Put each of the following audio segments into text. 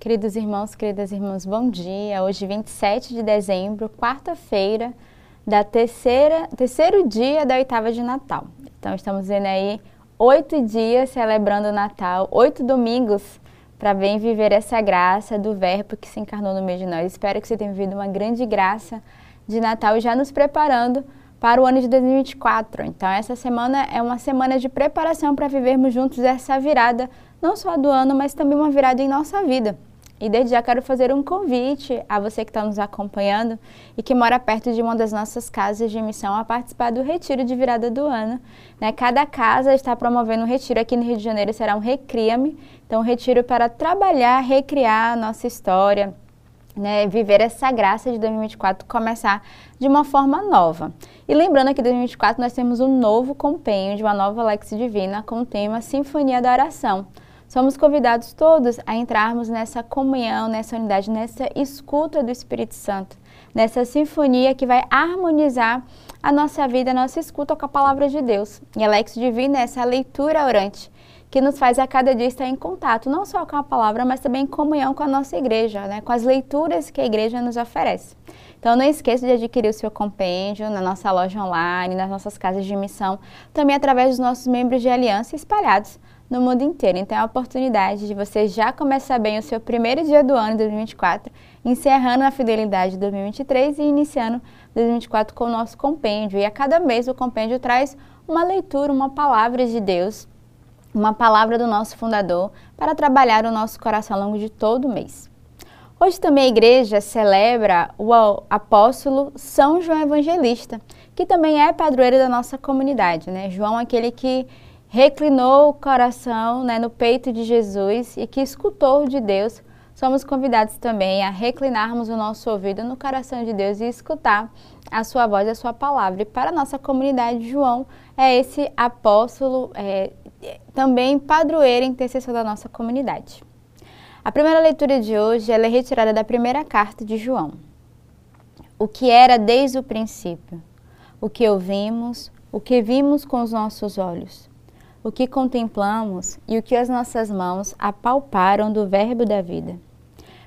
Queridos irmãos, queridas irmãs, bom dia. Hoje, 27 de dezembro, quarta-feira, da terceira, terceiro dia da oitava de Natal. Então, estamos vendo aí oito dias celebrando o Natal, oito domingos para bem viver essa graça do Verbo que se encarnou no meio de nós. Espero que você tenha vivido uma grande graça de Natal já nos preparando para o ano de 2024. Então, essa semana é uma semana de preparação para vivermos juntos essa virada, não só do ano, mas também uma virada em nossa vida. E desde já quero fazer um convite a você que está nos acompanhando e que mora perto de uma das nossas casas de missão a participar do retiro de virada do ano. Né? Cada casa está promovendo um retiro aqui no Rio de Janeiro, será um Recria-me, então um retiro para trabalhar, recriar a nossa história, né, viver essa graça de 2024 começar de uma forma nova. E lembrando que em 2024 nós temos um novo compenho de uma nova Lex Divina com o tema Sinfonia da Oração. Somos convidados todos a entrarmos nessa comunhão, nessa unidade, nessa escuta do Espírito Santo, nessa sinfonia que vai harmonizar a nossa vida, a nossa escuta com a palavra de Deus. E a Lex Divina é essa leitura orante que nos faz a cada dia estar em contato, não só com a palavra, mas também em comunhão com a nossa igreja, né? com as leituras que a igreja nos oferece. Então não esqueça de adquirir o seu compêndio na nossa loja online, nas nossas casas de missão, também através dos nossos membros de aliança espalhados no mundo inteiro. Então é a oportunidade de você já começar bem o seu primeiro dia do ano de 2024, encerrando a fidelidade de 2023 e iniciando 2024 com o nosso compêndio. E a cada mês o compêndio traz uma leitura, uma palavra de Deus uma palavra do nosso fundador para trabalhar o nosso coração ao longo de todo o mês. Hoje também a igreja celebra o apóstolo São João Evangelista, que também é padroeiro da nossa comunidade. Né? João, aquele que reclinou o coração né, no peito de Jesus e que escutou de Deus, somos convidados também a reclinarmos o nosso ouvido no coração de Deus e escutar a sua voz, a sua palavra. E para a nossa comunidade, João é esse apóstolo é, também padroeiro e intercessor da nossa comunidade. A primeira leitura de hoje é retirada da primeira carta de João. O que era desde o princípio, o que ouvimos, o que vimos com os nossos olhos, o que contemplamos e o que as nossas mãos apalparam do Verbo da vida.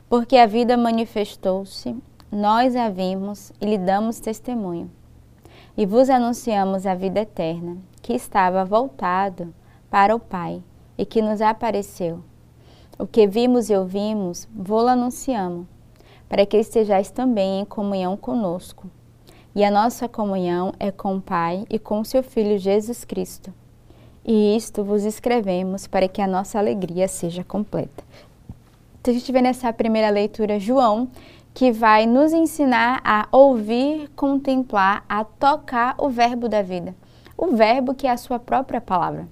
Porque a vida manifestou-se, nós a vimos e lhe damos testemunho. E vos anunciamos a vida eterna, que estava voltado para o Pai e que nos apareceu. O que vimos e ouvimos, vô-lo anunciamos, para que estejais também em comunhão conosco. E a nossa comunhão é com o Pai e com seu Filho Jesus Cristo. E isto vos escrevemos para que a nossa alegria seja completa. Então, a gente vê nessa primeira leitura João, que vai nos ensinar a ouvir, contemplar, a tocar o verbo da vida. O verbo que é a sua própria palavra.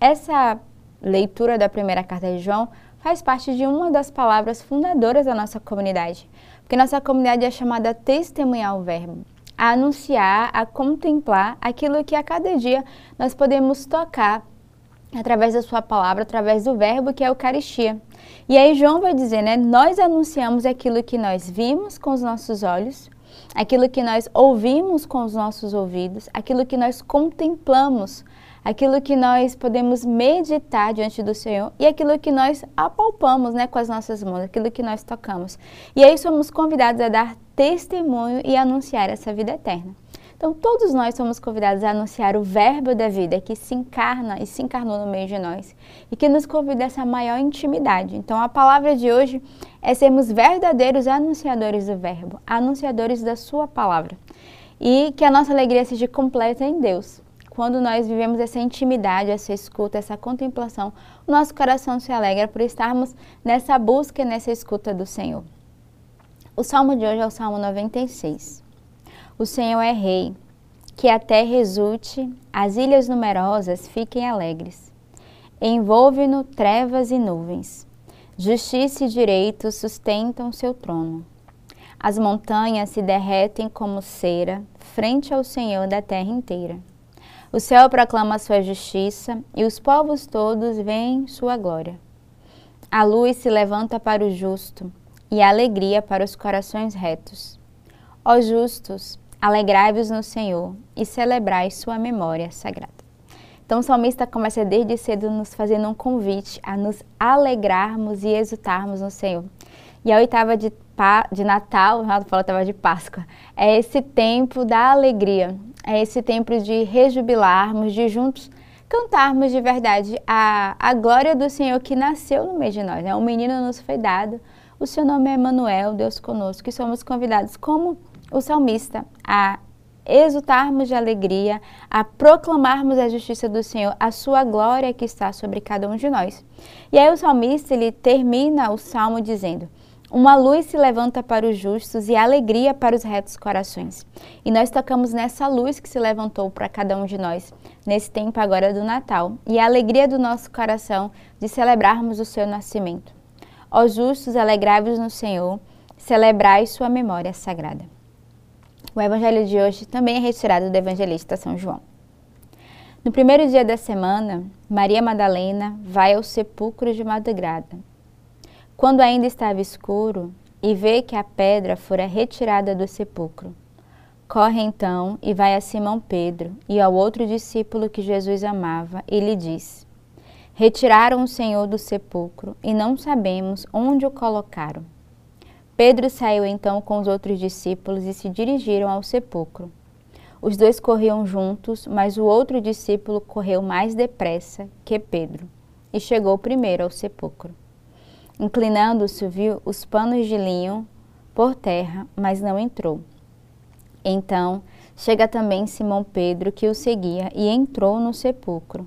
Essa leitura da primeira carta de João faz parte de uma das palavras fundadoras da nossa comunidade, porque nossa comunidade é chamada testemunhar o Verbo, a anunciar, a contemplar aquilo que a cada dia nós podemos tocar através da sua palavra, através do verbo que é a Eucaristia. E aí João vai dizer, né, nós anunciamos aquilo que nós vimos com os nossos olhos, aquilo que nós ouvimos com os nossos ouvidos, aquilo que nós contemplamos aquilo que nós podemos meditar diante do Senhor e aquilo que nós apalpamos né, com as nossas mãos, aquilo que nós tocamos. E aí somos convidados a dar testemunho e anunciar essa vida eterna. Então, todos nós somos convidados a anunciar o Verbo da vida que se encarna e se encarnou no meio de nós e que nos convida a essa maior intimidade. Então, a palavra de hoje é sermos verdadeiros anunciadores do Verbo, anunciadores da Sua palavra. E que a nossa alegria seja completa em Deus, quando nós vivemos essa intimidade, essa escuta, essa contemplação, o nosso coração se alegra por estarmos nessa busca e nessa escuta do Senhor. O salmo de hoje é o Salmo 96. O Senhor é Rei, que a terra exulte, as ilhas numerosas fiquem alegres. Envolve-no trevas e nuvens. Justiça e direito sustentam seu trono. As montanhas se derretem como cera frente ao Senhor da terra inteira. O céu proclama sua justiça e os povos todos veem sua glória. A luz se levanta para o justo e alegria para os corações retos. Ó justos, alegrai-vos no Senhor e celebrai sua memória sagrada. Então o salmista começa desde cedo nos fazendo um convite a nos alegrarmos e exultarmos no Senhor. E a oitava de, de Natal, o Ronaldo falou oitava de Páscoa, é esse tempo da alegria, é esse tempo de rejubilarmos, de juntos cantarmos de verdade a, a glória do Senhor que nasceu no meio de nós. Né? Um menino nos foi dado, o seu nome é Emanuel, Deus conosco, e somos convidados, como o salmista, a exultarmos de alegria, a proclamarmos a justiça do Senhor, a sua glória que está sobre cada um de nós. E aí o salmista ele termina o salmo dizendo: uma luz se levanta para os justos e alegria para os retos corações. E nós tocamos nessa luz que se levantou para cada um de nós, nesse tempo agora do Natal, e a alegria do nosso coração de celebrarmos o seu nascimento. Ó justos, alegrai-vos no Senhor, celebrai sua memória sagrada. O evangelho de hoje também é retirado do evangelista São João. No primeiro dia da semana, Maria Madalena vai ao sepulcro de madrugada. Quando ainda estava escuro e vê que a pedra fora retirada do sepulcro, corre então e vai a Simão Pedro e ao outro discípulo que Jesus amava e lhe diz: Retiraram o Senhor do sepulcro e não sabemos onde o colocaram. Pedro saiu então com os outros discípulos e se dirigiram ao sepulcro. Os dois corriam juntos, mas o outro discípulo correu mais depressa que Pedro e chegou primeiro ao sepulcro. Inclinando-se, viu os panos de linho por terra, mas não entrou. Então chega também Simão Pedro, que o seguia, e entrou no sepulcro.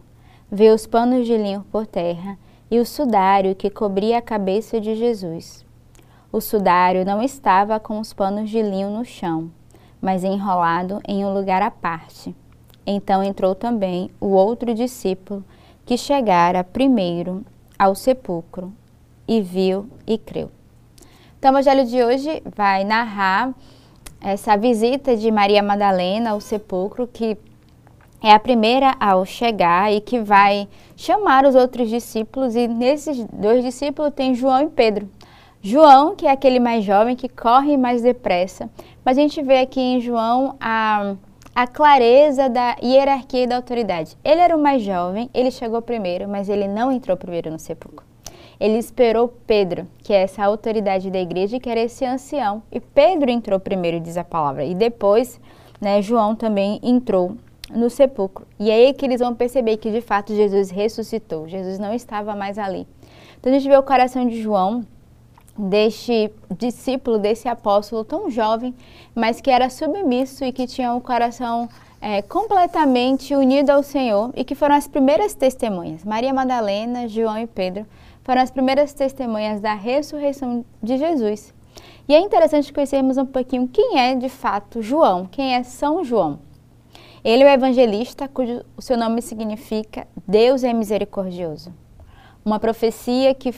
Vê os panos de linho por terra e o sudário que cobria a cabeça de Jesus. O sudário não estava com os panos de linho no chão, mas enrolado em um lugar à parte. Então entrou também o outro discípulo que chegara primeiro ao sepulcro e viu e creu. Então, o evangelho de hoje vai narrar essa visita de Maria Madalena ao sepulcro, que é a primeira ao chegar e que vai chamar os outros discípulos. E nesses dois discípulos tem João e Pedro. João, que é aquele mais jovem, que corre mais depressa. Mas a gente vê aqui em João a, a clareza da hierarquia e da autoridade. Ele era o mais jovem, ele chegou primeiro, mas ele não entrou primeiro no sepulcro. Ele esperou Pedro, que é essa autoridade da igreja, que era esse ancião. E Pedro entrou primeiro, diz a palavra. E depois, né, João também entrou no sepulcro. E é aí que eles vão perceber que de fato Jesus ressuscitou. Jesus não estava mais ali. Então a gente vê o coração de João deste discípulo, desse apóstolo tão jovem, mas que era submisso e que tinha um coração é, completamente unido ao Senhor e que foram as primeiras testemunhas. Maria Madalena, João e Pedro foram as primeiras testemunhas da ressurreição de Jesus. E é interessante conhecermos um pouquinho quem é de fato João, quem é São João. Ele é o evangelista cujo o seu nome significa Deus é misericordioso. Uma profecia que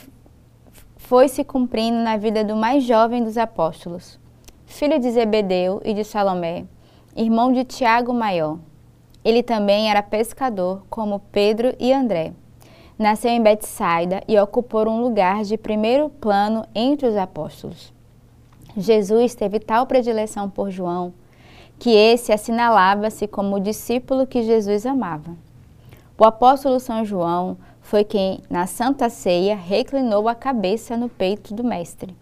foi se cumprindo na vida do mais jovem dos apóstolos, filho de Zebedeu e de Salomé, irmão de Tiago Maior. Ele também era pescador, como Pedro e André. Nasceu em Betsaida e ocupou um lugar de primeiro plano entre os apóstolos. Jesus teve tal predileção por João que esse assinalava-se como o discípulo que Jesus amava. O apóstolo São João foi quem, na Santa Ceia, reclinou a cabeça no peito do Mestre.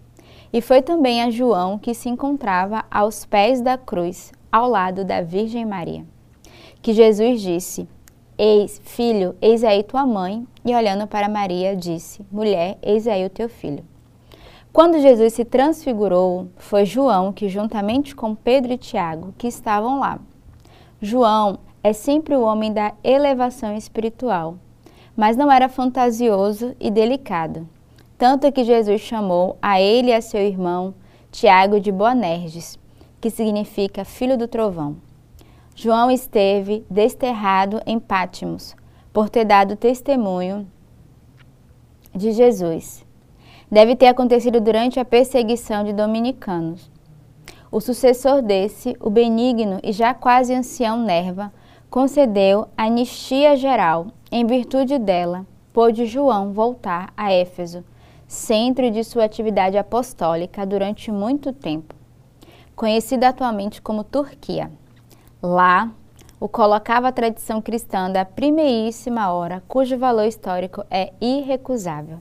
E foi também a João que se encontrava aos pés da cruz, ao lado da Virgem Maria. Que Jesus disse: Eis, filho, eis aí tua mãe, e olhando para Maria, disse: Mulher, eis aí o teu filho. Quando Jesus se transfigurou, foi João que, juntamente com Pedro e Tiago, que estavam lá. João é sempre o homem da elevação espiritual mas não era fantasioso e delicado. Tanto que Jesus chamou a ele e a seu irmão Tiago de Boanerges, que significa filho do trovão. João esteve desterrado em Pátimos, por ter dado testemunho de Jesus. Deve ter acontecido durante a perseguição de dominicanos. O sucessor desse, o benigno e já quase ancião Nerva, concedeu anistia geral em virtude dela, pôde João voltar a Éfeso, centro de sua atividade apostólica durante muito tempo, conhecida atualmente como Turquia. Lá, o colocava a tradição cristã da primeiríssima hora, cujo valor histórico é irrecusável.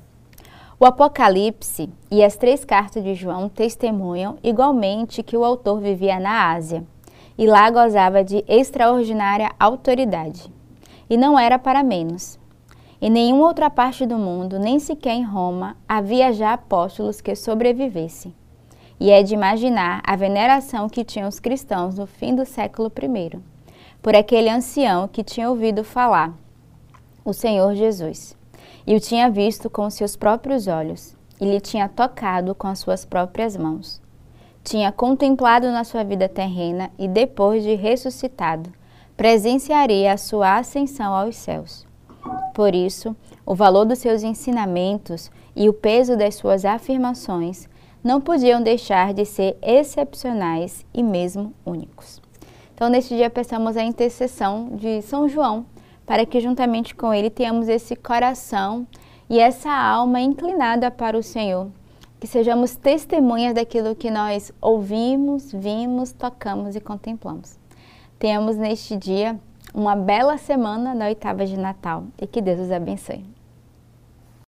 O Apocalipse e as três cartas de João testemunham igualmente que o autor vivia na Ásia e lá gozava de extraordinária autoridade. E não era para menos. Em nenhuma outra parte do mundo, nem sequer em Roma, havia já apóstolos que sobrevivessem. E é de imaginar a veneração que tinham os cristãos no fim do século I, por aquele ancião que tinha ouvido falar, o Senhor Jesus e o tinha visto com seus próprios olhos, e lhe tinha tocado com as suas próprias mãos. Tinha contemplado na sua vida terrena e, depois de ressuscitado, presenciaria a sua ascensão aos céus. Por isso, o valor dos seus ensinamentos e o peso das suas afirmações não podiam deixar de ser excepcionais e mesmo únicos. Então, neste dia, peçamos a intercessão de São João para que juntamente com Ele tenhamos esse coração e essa alma inclinada para o Senhor. Que sejamos testemunhas daquilo que nós ouvimos, vimos, tocamos e contemplamos. Tenhamos neste dia uma bela semana da oitava de Natal e que Deus os abençoe.